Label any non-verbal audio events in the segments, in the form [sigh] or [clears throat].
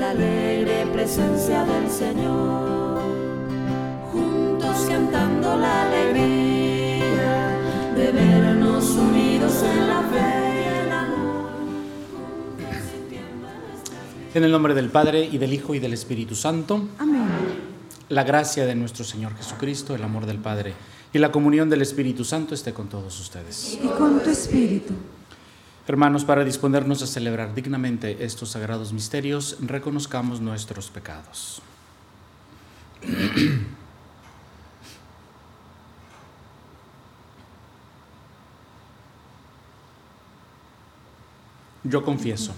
la alegre presencia del Señor, juntos cantando la alegría de vernos unidos en la fe y el amor. En el nombre del Padre y del Hijo y del Espíritu Santo. Amén. La gracia de nuestro Señor Jesucristo, el amor del Padre y la comunión del Espíritu Santo esté con todos ustedes. Y con tu espíritu. Hermanos, para disponernos a celebrar dignamente estos sagrados misterios, reconozcamos nuestros pecados. Yo confieso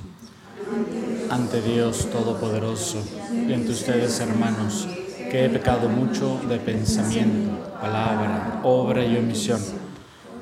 ante Dios Todopoderoso y ante ustedes, hermanos, que he pecado mucho de pensamiento, palabra, obra y omisión,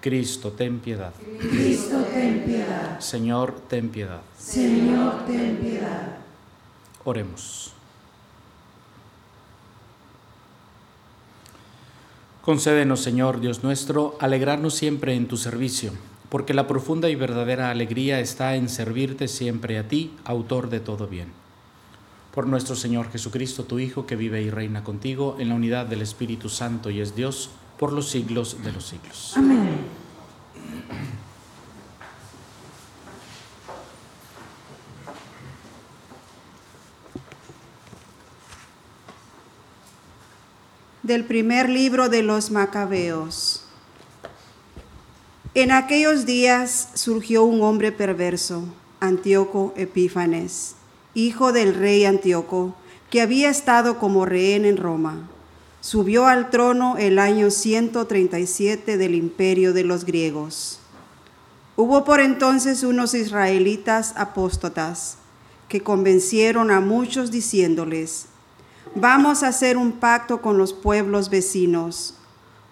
Cristo, ten piedad. Cristo, ten piedad. Señor, ten piedad. Señor, ten piedad. Oremos. Concédenos, Señor Dios nuestro, alegrarnos siempre en tu servicio, porque la profunda y verdadera alegría está en servirte siempre a ti, autor de todo bien. Por nuestro Señor Jesucristo, tu Hijo, que vive y reina contigo en la unidad del Espíritu Santo y es Dios por los siglos de los siglos. Amén. Del primer libro de los Macabeos. En aquellos días surgió un hombre perverso, Antíoco Epífanes, hijo del rey Antíoco, que había estado como rehén en Roma. Subió al trono el año 137 del imperio de los griegos. Hubo por entonces unos israelitas apóstatas que convencieron a muchos diciéndoles, vamos a hacer un pacto con los pueblos vecinos,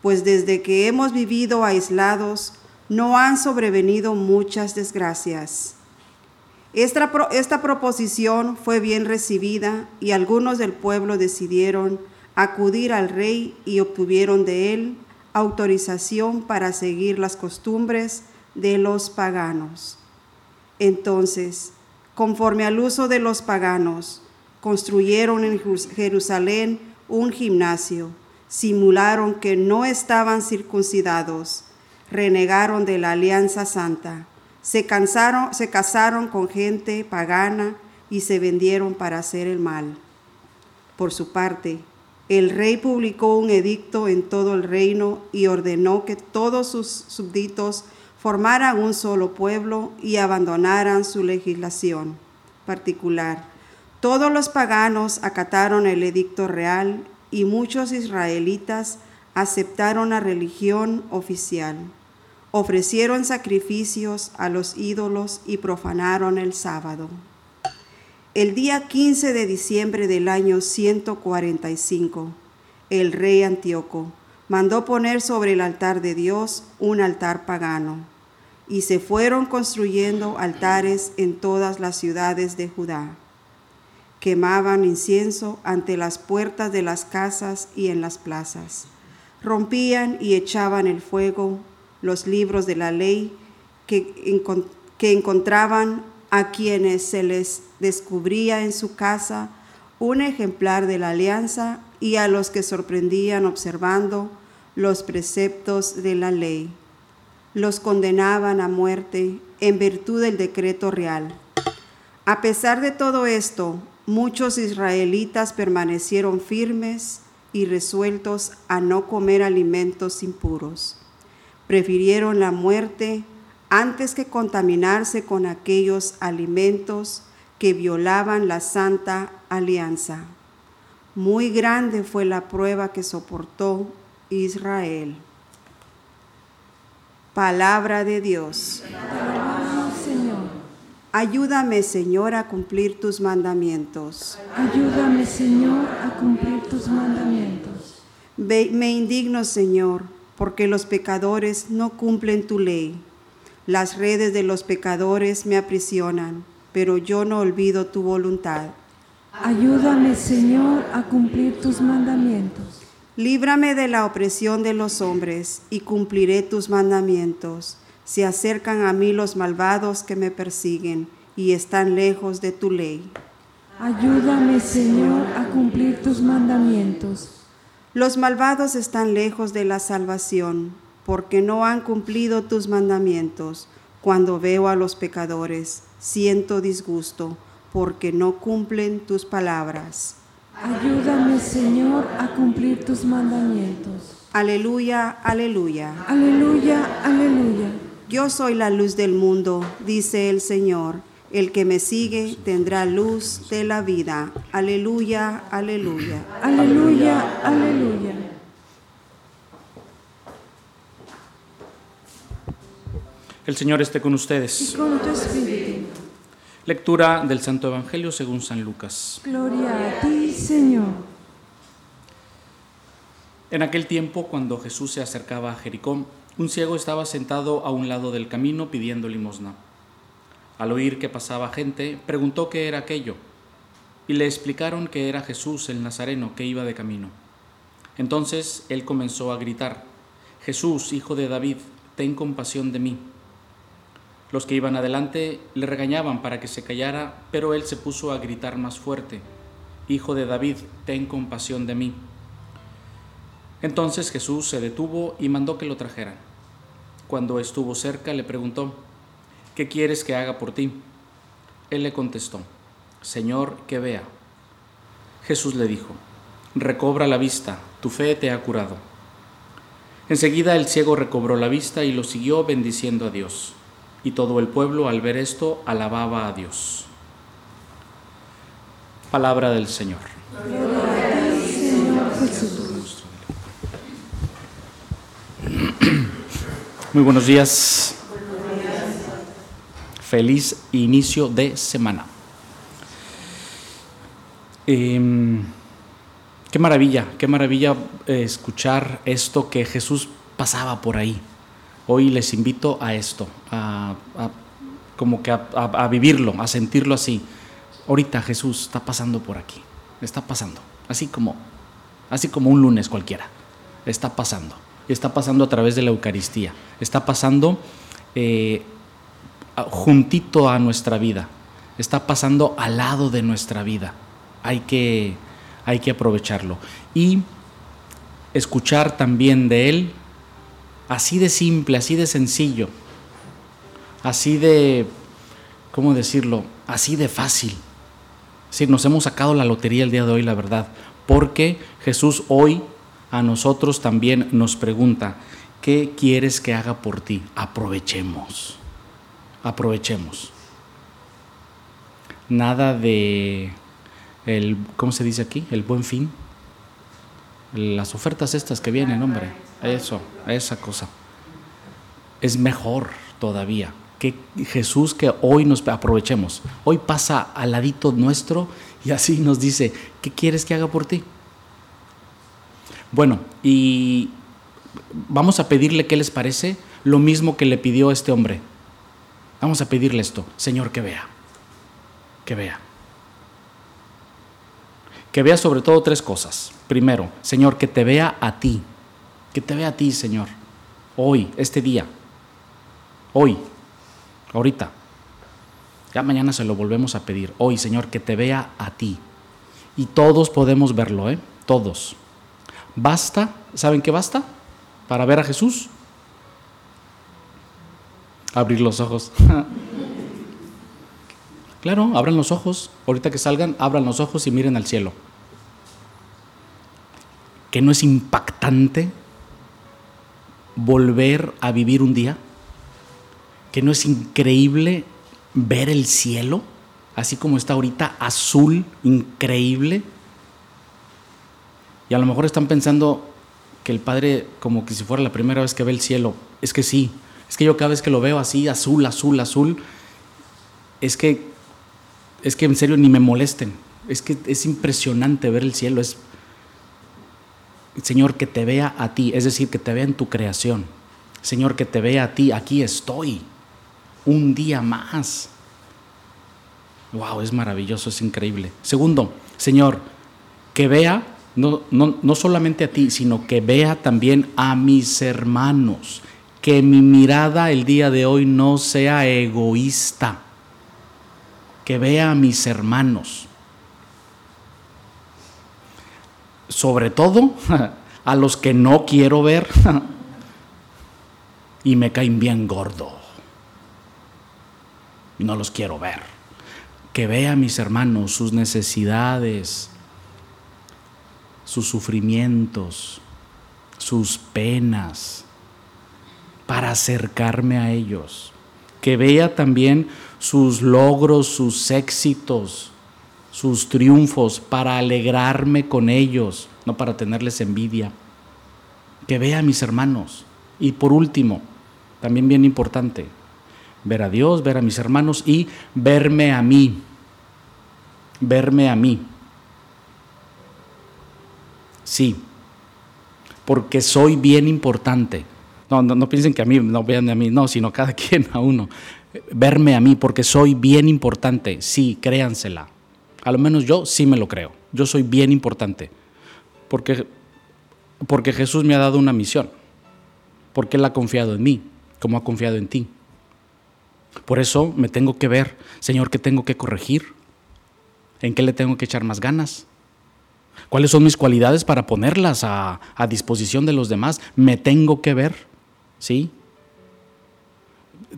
pues desde que hemos vivido aislados no han sobrevenido muchas desgracias. Esta, esta proposición fue bien recibida y algunos del pueblo decidieron acudir al rey y obtuvieron de él autorización para seguir las costumbres de los paganos. Entonces, conforme al uso de los paganos, construyeron en Jerusalén un gimnasio, simularon que no estaban circuncidados, renegaron de la alianza santa, se, cansaron, se casaron con gente pagana y se vendieron para hacer el mal. Por su parte, el rey publicó un edicto en todo el reino y ordenó que todos sus súbditos formaran un solo pueblo y abandonaran su legislación particular. Todos los paganos acataron el edicto real y muchos israelitas aceptaron la religión oficial. Ofrecieron sacrificios a los ídolos y profanaron el sábado. El día 15 de diciembre del año 145, el rey Antíoco mandó poner sobre el altar de Dios un altar pagano, y se fueron construyendo altares en todas las ciudades de Judá. Quemaban incienso ante las puertas de las casas y en las plazas. rompían y echaban el fuego los libros de la ley que, que encontraban a quienes se les descubría en su casa un ejemplar de la alianza y a los que sorprendían observando los preceptos de la ley. Los condenaban a muerte en virtud del decreto real. A pesar de todo esto, muchos israelitas permanecieron firmes y resueltos a no comer alimentos impuros. Prefirieron la muerte antes que contaminarse con aquellos alimentos que violaban la santa alianza. Muy grande fue la prueba que soportó Israel. Palabra de Dios. Ayúdame, Señor, a cumplir tus mandamientos. ayúdame, Señor, a cumplir tus mandamientos. Ve- Me indigno, Señor, porque los pecadores no cumplen tu ley. Las redes de los pecadores me aprisionan, pero yo no olvido tu voluntad. Ayúdame, Señor, a cumplir tus mandamientos. Líbrame de la opresión de los hombres y cumpliré tus mandamientos. Se acercan a mí los malvados que me persiguen y están lejos de tu ley. Ayúdame, Señor, a cumplir tus mandamientos. Los malvados están lejos de la salvación, porque no han cumplido tus mandamientos. Cuando veo a los pecadores, siento disgusto, porque no cumplen tus palabras. Ayúdame, Señor, a cumplir tus mandamientos. Aleluya, aleluya. Aleluya, aleluya. Yo soy la luz del mundo, dice el Señor. El que me sigue tendrá luz de la vida. Aleluya, aleluya. Aleluya, aleluya. El Señor esté con Y ustedes. con tu espíritu. Lectura del Santo Evangelio según San Lucas. Gloria a ti, Señor. En aquel tiempo, cuando Jesús se acercaba a Jericó, un ciego estaba sentado a un lado del camino pidiendo limosna. Al oír que pasaba gente, preguntó qué era aquello, y le explicaron que era Jesús el Nazareno que iba de camino. Entonces él comenzó a gritar, Jesús, hijo de David, ten compasión de mí. Los que iban adelante le regañaban para que se callara, pero él se puso a gritar más fuerte, Hijo de David, ten compasión de mí. Entonces Jesús se detuvo y mandó que lo trajeran. Cuando estuvo cerca le preguntó, ¿qué quieres que haga por ti? Él le contestó, Señor, que vea. Jesús le dijo, recobra la vista, tu fe te ha curado. Enseguida el ciego recobró la vista y lo siguió bendiciendo a Dios. Y todo el pueblo al ver esto alababa a Dios. Palabra del Señor. Señor Jesús. Muy buenos días. Feliz inicio de semana. Em, qué maravilla, qué maravilla eh, escuchar esto que Jesús pasaba por ahí. Hoy les invito a esto, a, como que a- a vivirlo, a sentirlo así. Ahorita Jesús está pasando por aquí, está pasando, así como, así como un lunes cualquiera, está pasando. Está pasando a través de la Eucaristía, está pasando eh, juntito a nuestra vida, está pasando al lado de nuestra vida. Hay que, hay que aprovecharlo. Y escuchar también de Él, así de simple, así de sencillo, así de, ¿cómo decirlo? Así de fácil. Sí, nos hemos sacado la lotería el día de hoy, la verdad, porque Jesús hoy a nosotros también nos pregunta, ¿qué quieres que haga por ti? Aprovechemos, aprovechemos. Nada de, el, ¿cómo se dice aquí? El buen fin. Las ofertas estas que vienen, hombre, eso, esa cosa. Es mejor todavía que Jesús que hoy nos aprovechemos. Hoy pasa al ladito nuestro y así nos dice, ¿qué quieres que haga por ti? Bueno, y vamos a pedirle qué les parece lo mismo que le pidió este hombre. Vamos a pedirle esto, Señor, que vea, que vea. Que vea sobre todo tres cosas. Primero, Señor, que te vea a ti, Que te vea a ti, Señor. Hoy, este día. Hoy. Ahorita. Ya mañana se lo volvemos a pedir. Hoy, Señor, que te vea a ti. Y todos podemos verlo, ¿eh? Todos. Basta, ¿saben qué basta? Para ver a Jesús. Abrir los ojos. [laughs] claro, abran los ojos. Ahorita que salgan, abran los ojos y miren al cielo. ¿Que no es impactante volver a vivir un día? ¿Que no es increíble ver el cielo? Así como está ahorita, azul, increíble. Y a lo mejor están pensando que el Padre, como que si fuera la primera vez que ve el cielo. Es que sí, es que yo cada vez que lo veo así, azul, azul, azul, es que, es que en serio ni me molesten. Es que es impresionante ver el cielo. Es, Señor, que te vea a ti, es decir, que te vea en tu creación. Señor, que te vea a ti, aquí estoy, un día más. Wow, es maravilloso, es increíble. Segundo, Señor, que vea no, no, no solamente a ti, sino que vea también a mis hermanos. Que mi mirada el día de hoy no sea egoísta. Que vea a mis hermanos. Sobre todo [laughs] a los que no quiero ver [laughs] y me caen bien gordo. Y no los quiero ver. Que vea a mis hermanos sus necesidades, sus sufrimientos, sus penas, para acercarme a ellos. Que vea también sus logros, sus éxitos, sus triunfos, para alegrarme con ellos, no para tenerles envidia. Que vea a mis hermanos. Y por último, también bien importante, ver a Dios, ver a mis hermanos y verme a mí. Verme a mí. Sí, porque soy bien importante. No, no, piensen que a mí, no vean a mí, no, sino cada [laughs] quien a uno. Verme a mí, porque soy bien importante. Sí, créansela. A lo menos yo sí me lo creo. Yo soy bien importante. Porque, porque Jesús me ha dado una misión. Porque Él ha confiado en mí, como ha confiado en ti. Por eso me tengo que ver, Señor, ¿qué tengo que corregir? ¿En qué le tengo que echar más ganas? ¿Cuáles son mis cualidades para ponerlas a, disposición de los demás? Me tengo que ver, ¿sí?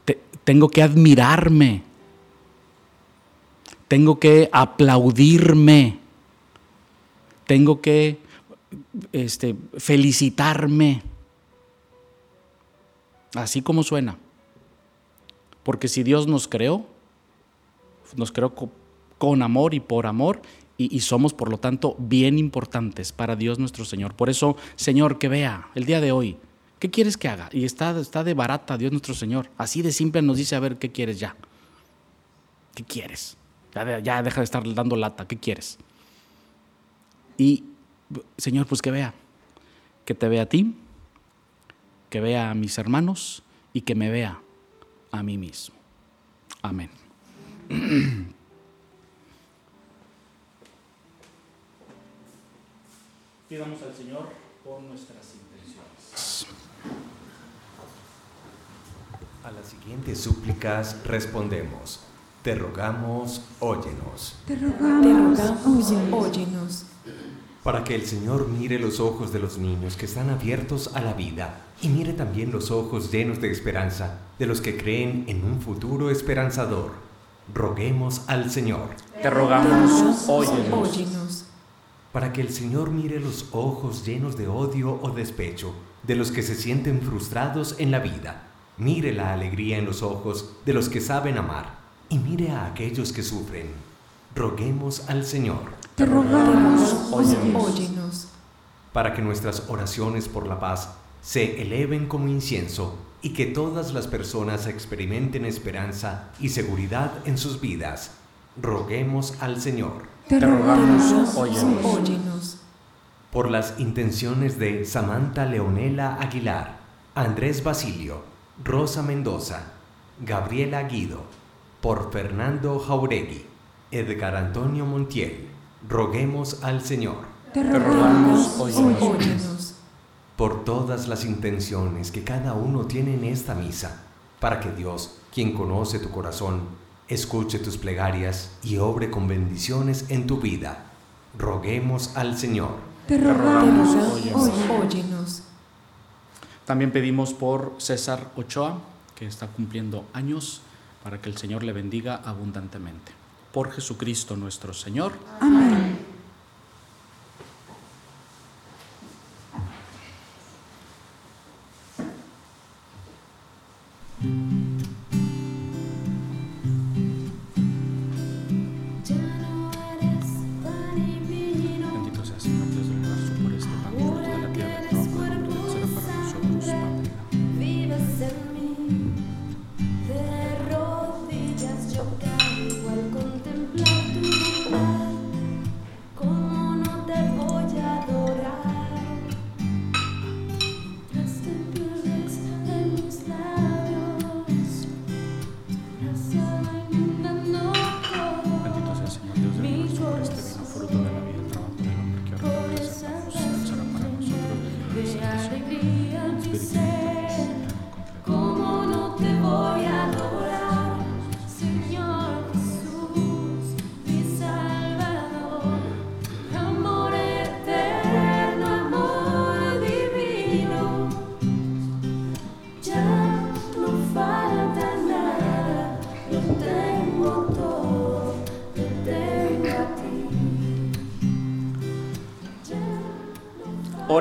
Te, tengo que admirarme. Tengo que aplaudirme. Tengo que este, felicitarme. Así como suena. Porque si Dios nos creó, nos creó con amor y por amor, y, somos, por lo tanto, bien importantes para Dios nuestro Señor. Por eso, Señor, que vea el día de hoy, ¿qué quieres que haga? Y está, está de barata Dios nuestro Señor. Así de simple nos dice, a ver, ¿qué quieres ya? ¿Qué quieres? Ya, ya deja de estar dando lata, ¿qué quieres? Y, Señor, pues que vea, que te vea a ti, que vea a mis hermanos y que me vea a mí mismo. Amén. [clears throat] Pidamos al Señor por nuestras intenciones. A las siguientes súplicas respondemos. Te rogamos, óyenos. Te rogamos, Te rogamos óyenos. Para que el Señor mire los ojos de los niños que están abiertos a la vida y mire también los ojos llenos de esperanza de los que creen en un futuro esperanzador. Roguemos al Señor. Te rogamos, óyenos. óyenos. Para que el Señor mire los ojos llenos de odio o despecho de los que se sienten frustrados en la vida. Mire la alegría en los ojos de los que saben amar y mire a aquellos que sufren. Roguemos al Señor. te rogamos, óyenos. Óyenos. para que nuestras oraciones por la paz se eleven como incienso y que todas las personas experimenten esperanza y seguridad en sus vidas. Roguemos al Señor. Te rogamos, óyenos. Óyenos. Por las intenciones de Samantha Leonela Aguilar, Andrés Basilio, Rosa Mendoza, Gabriela Guido, por Fernando Jauregui, Edgar Antonio Montiel, roguemos al Señor. te rogamos, óyenos. Óyenos. por todas las intenciones que cada uno tiene en esta misa, para que Dios, quien conoce tu corazón, escuche tus plegarias y obre con bendiciones en tu vida. Roguemos al Señor. Te rogamos, óyenos. También pedimos por César Ochoa, que está cumpliendo años, para que el Señor le bendiga abundantemente. Por Jesucristo nuestro Señor. Amén.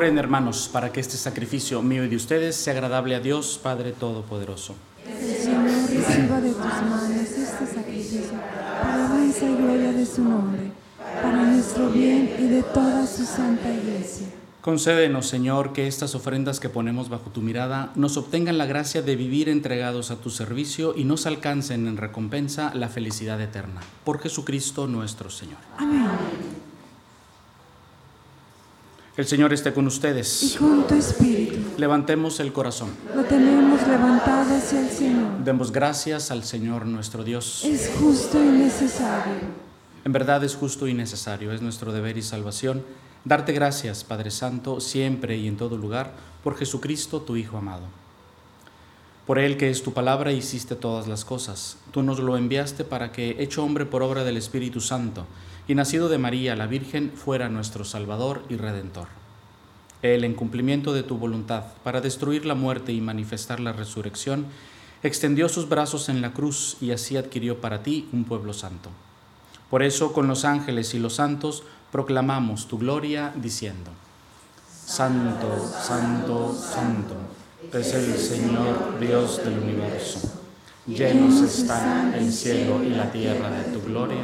Oren hermanos para que este sacrificio mío y de ustedes sea agradable a Dios Padre Todopoderoso. Señor, reciba de tus manos este sacrificio para alabanza y gloria de su nombre, para nuestro bien y de toda su santa iglesia. Concédenos, Señor, que estas ofrendas que ponemos bajo tu mirada nos obtengan la gracia de vivir entregados a tu servicio y nos alcancen en recompensa la felicidad eterna. Por Jesucristo nuestro Señor. Amén. El Señor esté con Y ustedes. con tu espíritu Levantemos el corazón. lo tenemos levantado hacia el Señor. Demos gracias al Señor nuestro Dios. Es justo y necesario. En verdad es justo y necesario, es nuestro deber y salvación darte gracias, Padre Santo, siempre y en todo lugar, por Jesucristo, tu Hijo amado. Por Él que es tu palabra hiciste todas las cosas. Tú nos lo enviaste para que, hecho hombre por obra del Espíritu Santo, y nacido de María la Virgen, fuera nuestro Salvador y Redentor. Él, en cumplimiento de tu voluntad, para destruir la muerte y manifestar la resurrección, extendió sus brazos en la cruz y así adquirió para ti un pueblo santo. Por eso con los ángeles y los santos proclamamos tu gloria diciendo, Santo, Santo, Santo, es el Señor Dios del universo. Llenos están el cielo y la tierra de tu gloria.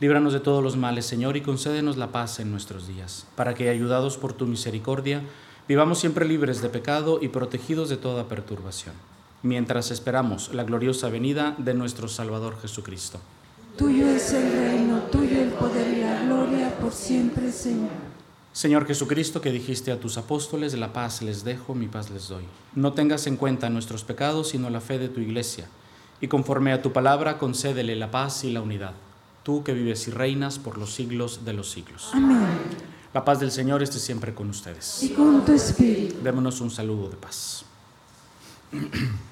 Líbranos de todos los males, Señor, y concédenos la paz en nuestros días, para que, ayudados por tu misericordia, Vivamos siempre libres de pecado y protegidos de toda perturbación, mientras esperamos la gloriosa venida de nuestro Salvador Jesucristo. Tuyo es el reino, tuyo el poder y la gloria por siempre, Señor. Señor Jesucristo, que dijiste a tus apóstoles, la paz les dejo, mi paz les doy. No tengas en cuenta nuestros pecados, sino la fe de tu iglesia, y conforme a tu palabra, concédele la paz y la unidad, tú que vives y reinas por los siglos de los siglos. Amén. La paz del Señor esté siempre con ustedes. Y con tu espíritu. Démonos un saludo de paz. [clears throat]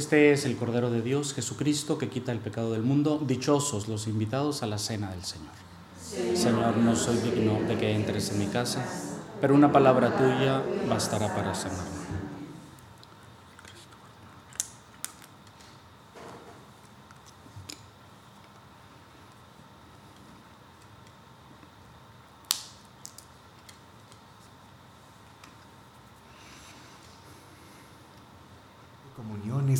Este es el Cordero de Dios, Jesucristo, que quita el pecado del mundo. Dichosos los invitados a la cena del Señor. Señor, no soy digno de que entres en mi casa, pero una palabra tuya bastará para sanarme. Comunión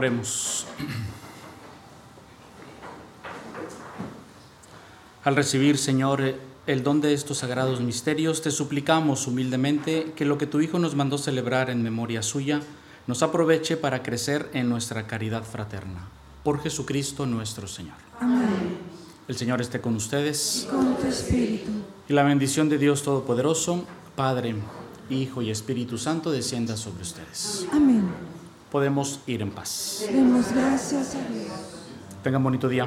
Oremos. Al recibir, Señor, el don de estos sagrados misterios, te suplicamos humildemente que lo que tu Hijo nos mandó celebrar en memoria suya nos aproveche para crecer en nuestra caridad fraterna. Por Jesucristo nuestro Señor. Amén. El Señor esté con ustedes Con tu espíritu. y la bendición de Dios Todopoderoso, Padre, Hijo y Espíritu Santo descienda sobre ustedes. Amén. Podemos ir en paz. Demos gracias a Dios. Tengan bonito día.